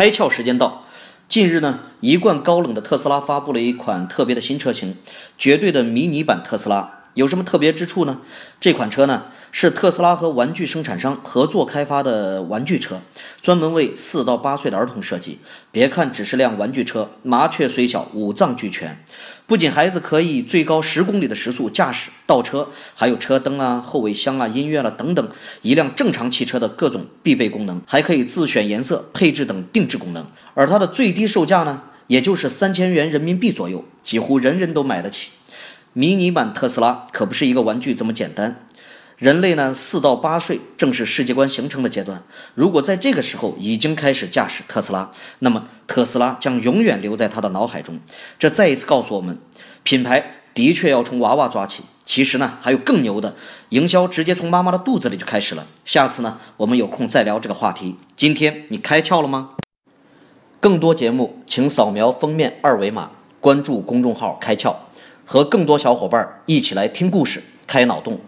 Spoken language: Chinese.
开窍时间到。近日呢，一贯高冷的特斯拉发布了一款特别的新车型，绝对的迷你版特斯拉。有什么特别之处呢？这款车呢是特斯拉和玩具生产商合作开发的玩具车，专门为四到八岁的儿童设计。别看只是辆玩具车，麻雀虽小，五脏俱全。不仅孩子可以最高十公里的时速驾驶倒车，还有车灯啊、后备箱啊、音乐了等等一辆正常汽车的各种必备功能，还可以自选颜色、配置等定制功能。而它的最低售价呢，也就是三千元人民币左右，几乎人人都买得起。迷你版特斯拉可不是一个玩具这么简单。人类呢，四到八岁正是世界观形成的阶段。如果在这个时候已经开始驾驶特斯拉，那么特斯拉将永远留在他的脑海中。这再一次告诉我们，品牌的确要从娃娃抓起。其实呢，还有更牛的营销，直接从妈妈的肚子里就开始了。下次呢，我们有空再聊这个话题。今天你开窍了吗？更多节目，请扫描封面二维码，关注公众号“开窍”。和更多小伙伴一起来听故事、开脑洞。